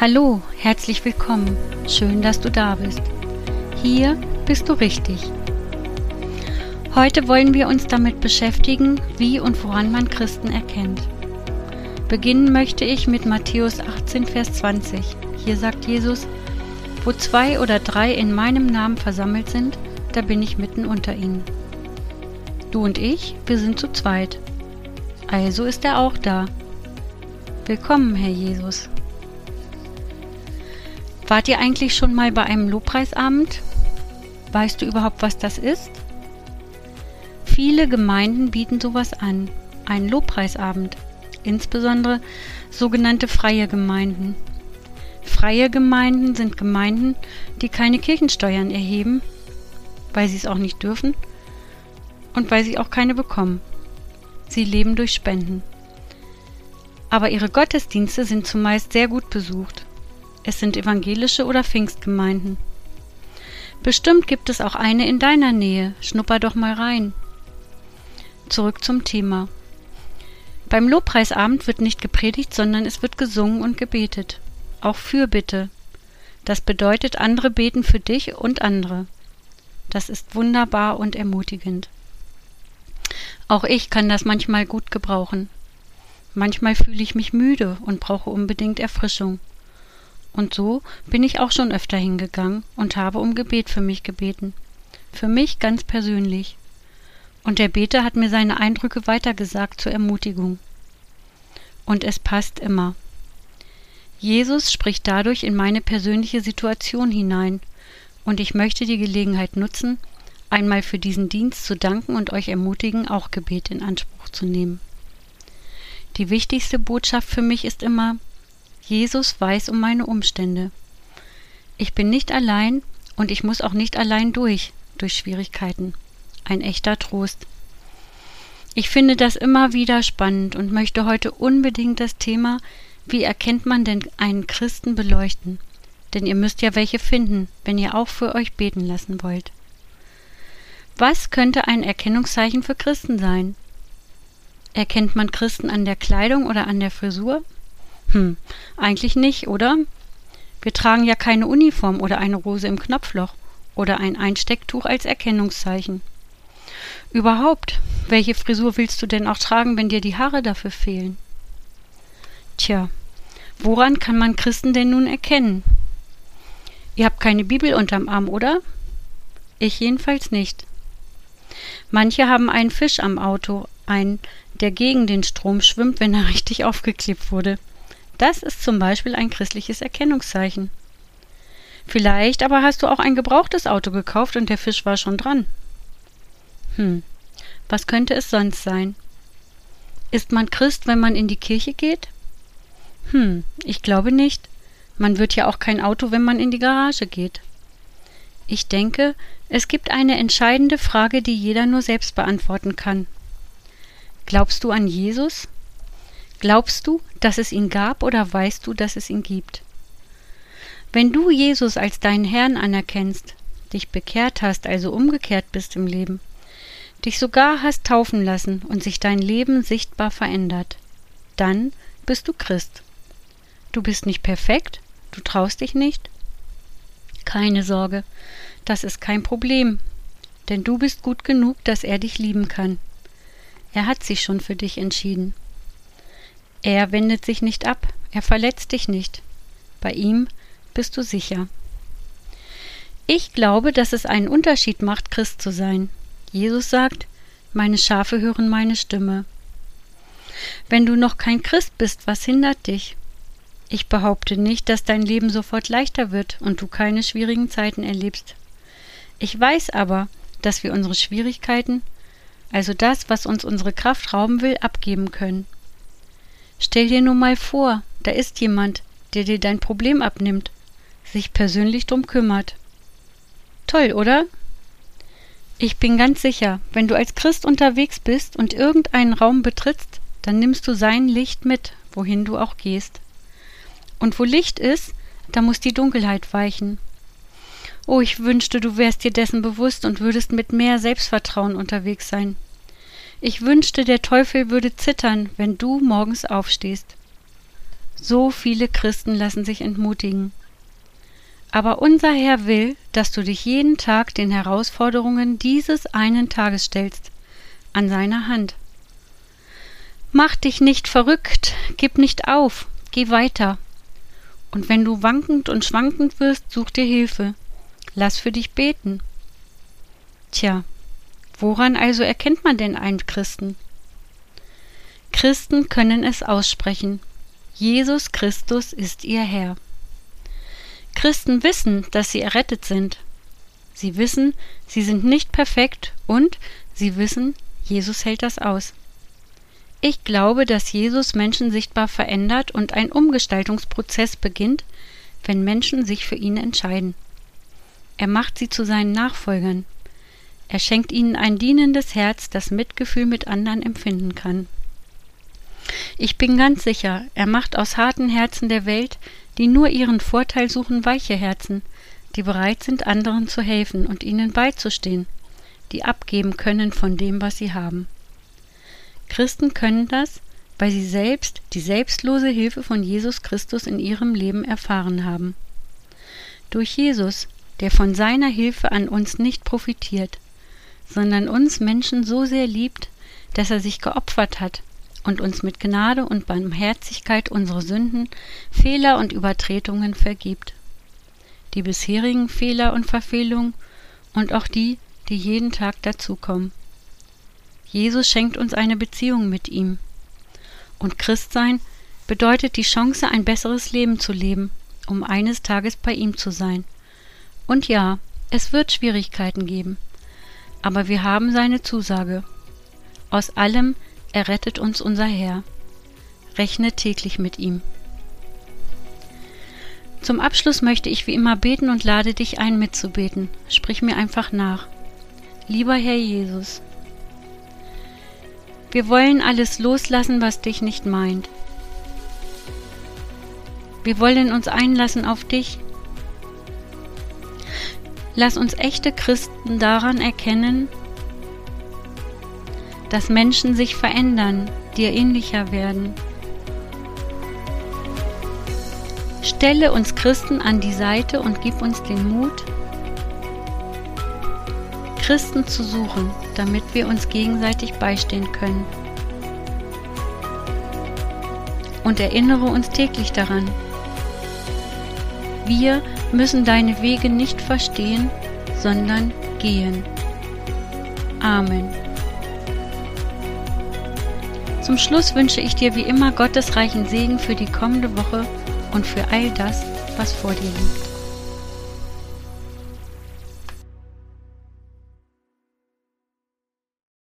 Hallo, herzlich willkommen. Schön, dass du da bist. Hier bist du richtig. Heute wollen wir uns damit beschäftigen, wie und woran man Christen erkennt. Beginnen möchte ich mit Matthäus 18, Vers 20. Hier sagt Jesus, wo zwei oder drei in meinem Namen versammelt sind, da bin ich mitten unter ihnen. Du und ich, wir sind zu zweit. Also ist er auch da. Willkommen, Herr Jesus. Wart ihr eigentlich schon mal bei einem Lobpreisabend? Weißt du überhaupt, was das ist? Viele Gemeinden bieten sowas an, einen Lobpreisabend, insbesondere sogenannte freie Gemeinden. Freie Gemeinden sind Gemeinden, die keine Kirchensteuern erheben, weil sie es auch nicht dürfen und weil sie auch keine bekommen. Sie leben durch Spenden. Aber ihre Gottesdienste sind zumeist sehr gut besucht. Es sind evangelische oder Pfingstgemeinden. Bestimmt gibt es auch eine in deiner Nähe. Schnupper doch mal rein. Zurück zum Thema. Beim Lobpreisabend wird nicht gepredigt, sondern es wird gesungen und gebetet. Auch Fürbitte. Das bedeutet, andere beten für dich und andere. Das ist wunderbar und ermutigend. Auch ich kann das manchmal gut gebrauchen. Manchmal fühle ich mich müde und brauche unbedingt Erfrischung. Und so bin ich auch schon öfter hingegangen und habe um Gebet für mich gebeten. Für mich ganz persönlich. Und der Beter hat mir seine Eindrücke weitergesagt zur Ermutigung. Und es passt immer. Jesus spricht dadurch in meine persönliche Situation hinein, und ich möchte die Gelegenheit nutzen, einmal für diesen Dienst zu danken und euch ermutigen, auch Gebet in Anspruch zu nehmen. Die wichtigste Botschaft für mich ist immer, Jesus weiß um meine Umstände. Ich bin nicht allein und ich muss auch nicht allein durch, durch Schwierigkeiten. Ein echter Trost. Ich finde das immer wieder spannend und möchte heute unbedingt das Thema, wie erkennt man denn einen Christen beleuchten? Denn ihr müsst ja welche finden, wenn ihr auch für euch beten lassen wollt. Was könnte ein Erkennungszeichen für Christen sein? Erkennt man Christen an der Kleidung oder an der Frisur? Hm, eigentlich nicht, oder? Wir tragen ja keine Uniform oder eine Rose im Knopfloch oder ein Einstecktuch als Erkennungszeichen. Überhaupt, welche Frisur willst du denn auch tragen, wenn dir die Haare dafür fehlen? Tja, woran kann man Christen denn nun erkennen? Ihr habt keine Bibel unterm Arm, oder? Ich jedenfalls nicht. Manche haben einen Fisch am Auto, einen, der gegen den Strom schwimmt, wenn er richtig aufgeklebt wurde. Das ist zum Beispiel ein christliches Erkennungszeichen. Vielleicht aber hast du auch ein gebrauchtes Auto gekauft und der Fisch war schon dran. Hm, was könnte es sonst sein? Ist man Christ, wenn man in die Kirche geht? Hm, ich glaube nicht. Man wird ja auch kein Auto, wenn man in die Garage geht. Ich denke, es gibt eine entscheidende Frage, die jeder nur selbst beantworten kann. Glaubst du an Jesus? Glaubst du, dass es ihn gab oder weißt du, dass es ihn gibt? Wenn du Jesus als deinen Herrn anerkennst, dich bekehrt hast, also umgekehrt bist im Leben, dich sogar hast taufen lassen und sich dein Leben sichtbar verändert, dann bist du Christ. Du bist nicht perfekt, du traust dich nicht? Keine Sorge, das ist kein Problem, denn du bist gut genug, dass er dich lieben kann. Er hat sich schon für dich entschieden. Er wendet sich nicht ab, er verletzt dich nicht. Bei ihm bist du sicher. Ich glaube, dass es einen Unterschied macht, Christ zu sein. Jesus sagt, meine Schafe hören meine Stimme. Wenn du noch kein Christ bist, was hindert dich? Ich behaupte nicht, dass dein Leben sofort leichter wird und du keine schwierigen Zeiten erlebst. Ich weiß aber, dass wir unsere Schwierigkeiten, also das, was uns unsere Kraft rauben will, abgeben können. Stell dir nur mal vor, da ist jemand, der dir dein Problem abnimmt, sich persönlich drum kümmert. Toll, oder? Ich bin ganz sicher, wenn du als Christ unterwegs bist und irgendeinen Raum betrittst, dann nimmst du sein Licht mit, wohin du auch gehst. Und wo Licht ist, da muss die Dunkelheit weichen. Oh, ich wünschte, du wärst dir dessen bewusst und würdest mit mehr Selbstvertrauen unterwegs sein. Ich wünschte, der Teufel würde zittern, wenn du morgens aufstehst. So viele Christen lassen sich entmutigen. Aber unser Herr will, dass du dich jeden Tag den Herausforderungen dieses einen Tages stellst, an seiner Hand. Mach dich nicht verrückt, gib nicht auf, geh weiter. Und wenn du wankend und schwankend wirst, such dir Hilfe. Lass für dich beten. Tja, woran also erkennt man denn einen Christen? Christen können es aussprechen. Jesus Christus ist ihr Herr. Christen wissen, dass sie errettet sind. Sie wissen, sie sind nicht perfekt und sie wissen, Jesus hält das aus. Ich glaube, dass Jesus Menschen sichtbar verändert und ein Umgestaltungsprozess beginnt, wenn Menschen sich für ihn entscheiden. Er macht sie zu seinen Nachfolgern. Er schenkt ihnen ein dienendes Herz, das Mitgefühl mit anderen empfinden kann. Ich bin ganz sicher, er macht aus harten Herzen der Welt, die nur ihren Vorteil suchen, weiche Herzen, die bereit sind, anderen zu helfen und ihnen beizustehen, die abgeben können von dem, was sie haben. Christen können das, weil sie selbst die selbstlose Hilfe von Jesus Christus in ihrem Leben erfahren haben. Durch Jesus, der von seiner Hilfe an uns nicht profitiert, sondern uns Menschen so sehr liebt, dass er sich geopfert hat und uns mit Gnade und Barmherzigkeit unsere Sünden, Fehler und Übertretungen vergibt. Die bisherigen Fehler und Verfehlungen und auch die, die jeden Tag dazukommen. Jesus schenkt uns eine Beziehung mit ihm. Und Christsein bedeutet die Chance, ein besseres Leben zu leben, um eines Tages bei ihm zu sein. Und ja, es wird Schwierigkeiten geben, aber wir haben seine Zusage. Aus allem errettet uns unser Herr. Rechne täglich mit ihm. Zum Abschluss möchte ich wie immer beten und lade dich ein, mitzubeten. Sprich mir einfach nach. Lieber Herr Jesus, wir wollen alles loslassen, was dich nicht meint. Wir wollen uns einlassen auf dich. Lass uns echte Christen daran erkennen, dass Menschen sich verändern, dir ähnlicher werden. Stelle uns Christen an die Seite und gib uns den Mut, Christen zu suchen, damit wir uns gegenseitig beistehen können. Und erinnere uns täglich daran. Wir müssen deine Wege nicht verstehen, sondern gehen. Amen. Zum Schluss wünsche ich dir wie immer Gottes reichen Segen für die kommende Woche und für all das, was vor dir liegt.